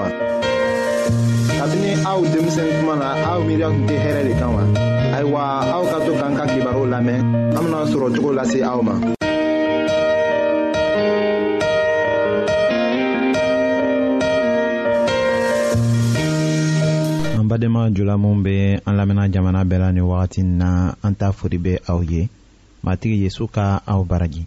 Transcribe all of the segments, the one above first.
wa. kabini aw denmisɛn kuma na aw miiriya tun tɛ hɛrɛ de kan wa. ayiwa aw ka to k'an ka kibaru lamɛn an bena sɔrɔ cogo lase aw ma. an badenma jula minw be an lamɛnna jamana bɛɛ la ni wagati na an ta fori be aw ye matigi yezu ka aw baraji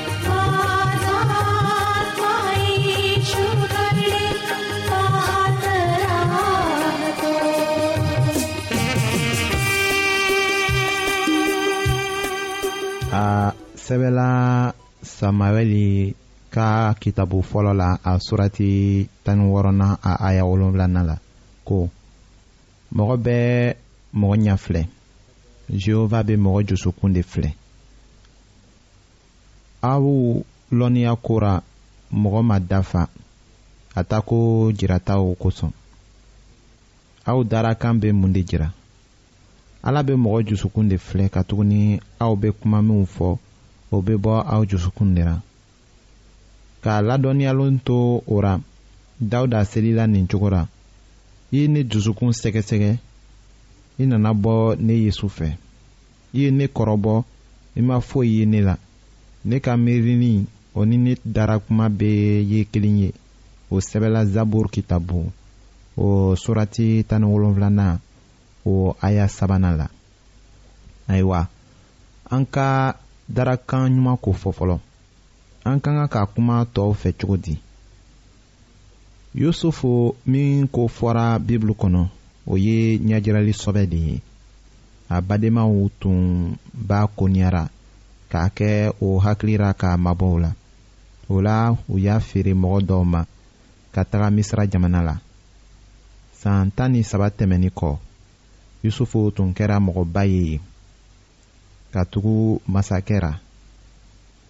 a sɛbɛla samawɛli ka kitabu fɔlɔ la a surati tani wɔɔrɔna a aya wolonwulanan la ko mɔgɔ bɛ mɔgɔ ɲɛ filɛ jehova bɛ mɔgɔ dusukun de filɛ aw lɔnniya kora mɔgɔ ma dafa a ta ko jirataw kosɔn aw darakan bɛ mun de jira ala bɛ mɔgɔ jusukun de filɛ katuguni aw bɛ kuma minw fɔ o bɛ bɔ aw jusukun de la k'a ladɔnniyalen to o ra dawuda selila nin cogo ra i ni dusukun sɛgɛsɛgɛ i nana bɔ ne yesu fɛ i ye ne kɔrɔbɔ i ma foyi ye ne la ne ka miirini o ni ne dara kuma bɛɛ ye kelen ye o sɛbɛla zaburu kitabu o surati tan ni wolonfilanan o aya sabanan la ayiwa an ka darakan ɲuman ko fɔ fɔlɔ an ka kan ka kuma tɔw fɛ cogo di yusufu min ko fɔra bibulu kɔnɔ o ye ɲɛjirali sɔbɛ de ye a badenmaw tun b'a koniyara k'a kɛ o hakilira ka mabɔw la o la u y'a feere mɔgɔ dɔw ma ka taga misira jamana la san tan ni saba tɛmɛni kɔ yusufu tun kɛra mɔgɔba ye yen katugu masakɛ ra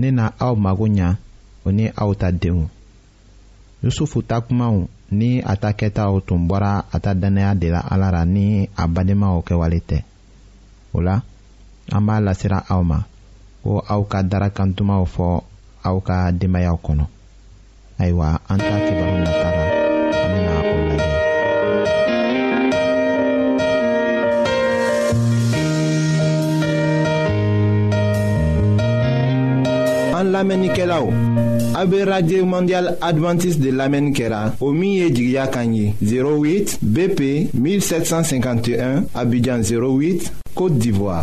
ne na aw mago ɲa o ni aw ta denw yusufu ta kumaw ni a ta kɛtaw tun bɔra a ta dannaya de la ala ra ni a badenmaw kɛwale tɛ o la an b'a lasiran aw ma ko aw ka darakantumaw fɔ aw ka denbayaw kɔnɔ ayiwa an ta kibaru natara an bɛna o lajɛ an lamɛnnikɛlaw a bɛ radio mondial adventiste de lamɛnni kɛra o min ye jigiya kan ye 08 bp 1751 abidjan 08 côte d'ivoire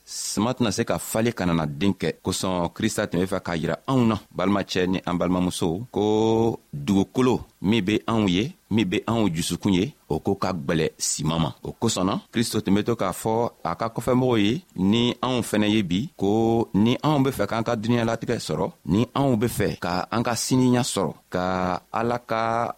sima tɛna se ka fale ka nana den kɛ kosɔn krista tun be fɛ k'a yira anw na balimacɛ ni an balimamusow ko dugukolo min be anw ye min be anw jusukun ye o ko ka gwɛlɛ siman ma o kosɔn na kristo tun be to k'a fɔ a ka kɔfɛmɔgɔw ye ni anw fɛnɛ ye bi ko ni anw be fɛ k'an ka duniɲalatigɛ sɔrɔ ni anw be fɛ ka an ka siniya sɔrɔ ka ala ka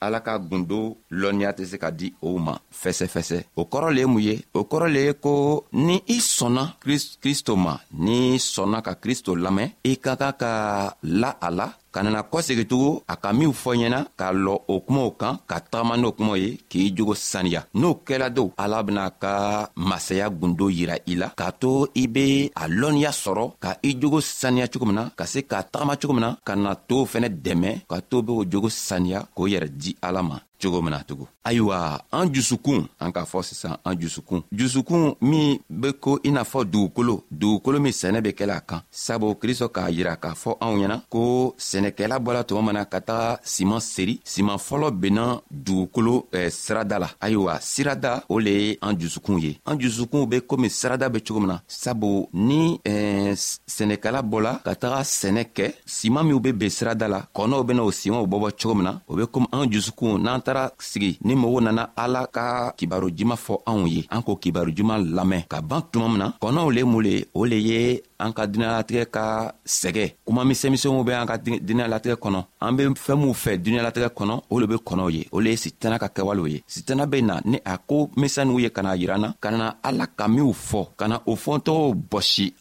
ala ka gundo lɔnniya tɛ se ka di o ma fɛsɛfɛsɛ o kɔrɔ le ye mun ye o kɔrɔ le ye ko ni i sɔnna kristo ma ni sɔnna ka kristo lamɛn i ka kan ka la a la ka nana kɔsegitugu a ka minw fɔ ɲɛna k'a lɔ o kumaw kan ka tagama n'o kumaw ye k'i jogo saniya n'o kɛla don ala bena ka masaya gundo yira i la k'a to i be a lɔnniya sɔrɔ ka i jogo saniya cogo min na ka se k'a tagama cogo min na ka na to fɛnɛ dɛmɛ ka to be o jogo saniya k'o yɛrɛ di ala ma cogo min na tugun ayiwa an jusukun an k'a fɔ sisan an jusukun jusukun min be ko i n'a fɔ dugukolo dugukolo min sɛnɛ be kɛla a kan sabu kristɔ k'a yira k'a fɔ anw ɲɛna ko sɛnɛkɛla bɔla tuma min na ka taga siman seri siman fɔlɔ benna dugukolo eh, sirada la ayiwa sirada o le ye an jusukun ye an jusukunw be komi sirada be cogo min na sabu ni eh, sɛnɛkɛla bɔla ka taga sɛnɛ kɛ siman minw be ben sirada la kɔnɔw bena o simanw bɔbɔ cogo min na o be komi an jusukunw n'an taara sigi ni mɔgɔw nana ala ka kibaro juman fɔ anw ye an k'o kibaro juman lamɛn ka ban tuma min na kɔnɔw le mun le o le ye an ka duniɲalatigɛ ka sɛgɛ kuma misɛnmisɛnw bɛ an ka duniɲalatigɛ kɔnɔ an be fɛɛn minw fɛ duniɲalatigɛ kɔnɔ o le be kɔnɔw ye o le ye sitana ka kɛwalew ye sitana be na ni a ko misɛnninw ye ka na yiran na ka na ala ka minw fɔ ka na o fɔntɔgɔw bɔsi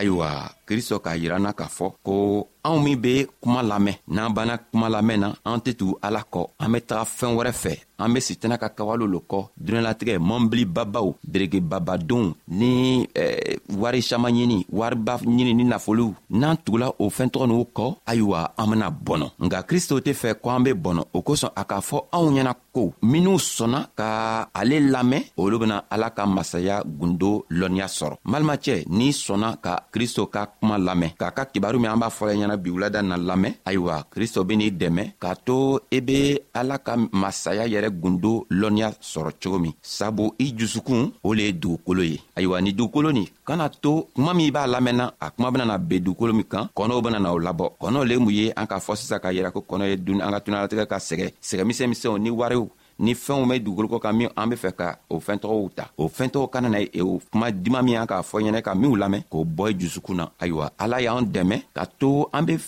ayiwa kristɔ k'a yira na k'a fɔ ko anw min be kuma lamɛn n'an banna kuma lamɛn na an tɛ tugu ala kɔ an be taga fɛɛn wɛrɛ fɛ an be sitana ka kawalo lo kɔ dunɛlatigɛ mɔnbili babaw berege babadonw ni eh, wari saman ɲini wariba ɲini ni nafolow n'an tugula o fɛɛn tɔgɔ n'u kɔ ayiwa an bena bɔnɔ nka kristo tɛ fɛ ko an be bɔnɔ o kosɔn a k'a fɔ anw ɲɛna ko minw sɔnna ka ale lamɛn olu bena ala ka masaya gundo lɔnniya sɔrɔ malimacɛ n'i sɔnna ka kristo ka kuma lamɛn k'a ka kibaru min an b'a fɔla ɲɛna bi wulada na lamɛn ayiwa kristo ben'i dɛmɛ k'a to i e be ala ka masaya yɛrɛ gundo lɔnniya sɔrɔ cogo min sabu i jusukun o le ye dugukolo ye ayiwa ni dugukolo nin kana to kuma min b'a lamɛnna a kuma benana ben dugukolo min kan kɔnɔw benana o labɔ kɔnɔ le mun ye an k'a fɔ sisan k'a yira ko kɔnɔ ye dun an ka tunalatigɛ ka sɛgɛ sɛgɛ misɛn misɛnw ni wariw ni fɛnw bɛ dugukolo kɔ kan min an be fɛ ka o fɛn tɔgɔw ta o fɛn tɔgɔ kana na e o kuma diman min an k'a fɔ ɲɛnɛ ka minw lamɛn k'o bɔ i jusukun na ayiwa ala y'an dɛmɛ ka to an be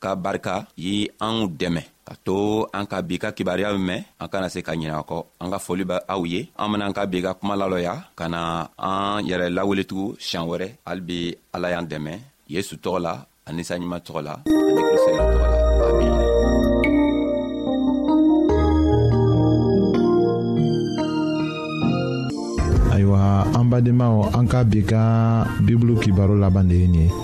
ka barika ye anw dɛmɛ ka to an ka bi ka kibaruyaw mɛn an kana se ka ɲinɛ kɔ an ka foli bɛ aw ye an benaan ka bi ka kuma lalɔya ka na an yɛrɛ laweletugu siɲan wɛrɛ hali be ala y'an dɛmɛ yesu tɔgɔ la ani saɲuman tɔgɔ la ani kristo yɛrɛ tɔgɔ la amina ayiwa an badenmaw an ka bi ka bibulu kibaro laban de ye nin ye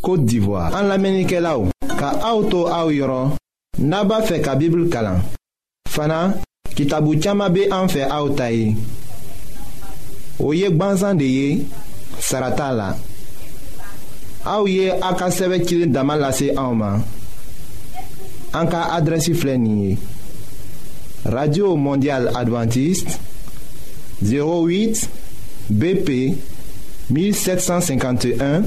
Côte d'Ivoire. En l'Amérique là ka auto au yoro naba fe ka Bible kalan. Fana kitabu chama be en fe autai. Oye gbanzan de ye sarata la. Aw ye a ka sɛbɛ cilen dama lase anw ma an ka adrɛsi filɛ nin ye radio mondial adventiste 08 BP 1751